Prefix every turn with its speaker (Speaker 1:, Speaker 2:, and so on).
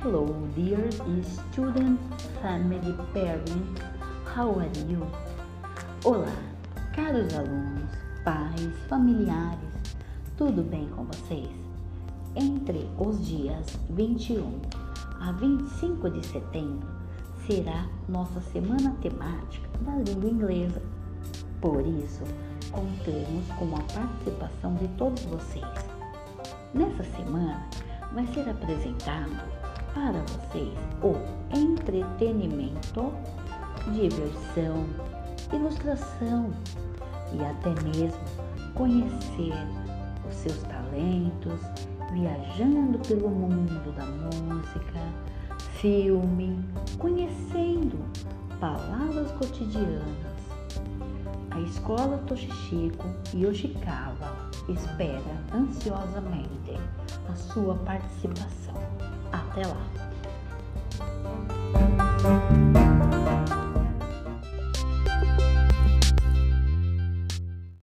Speaker 1: Hello, dear student, family, parents, how are you? Olá, caros alunos, pais, familiares, tudo bem com vocês? Entre os dias 21 a 25 de setembro será nossa semana temática da língua inglesa. Por isso, contamos com a participação de todos vocês. Nessa semana vai ser apresentado para vocês o entretenimento, diversão, ilustração e até mesmo conhecer os seus talentos, viajando pelo mundo da música, filme, conhecendo palavras cotidianas. A escola Toshichiko Yoshikawa espera ansiosamente a sua participação. Até lá!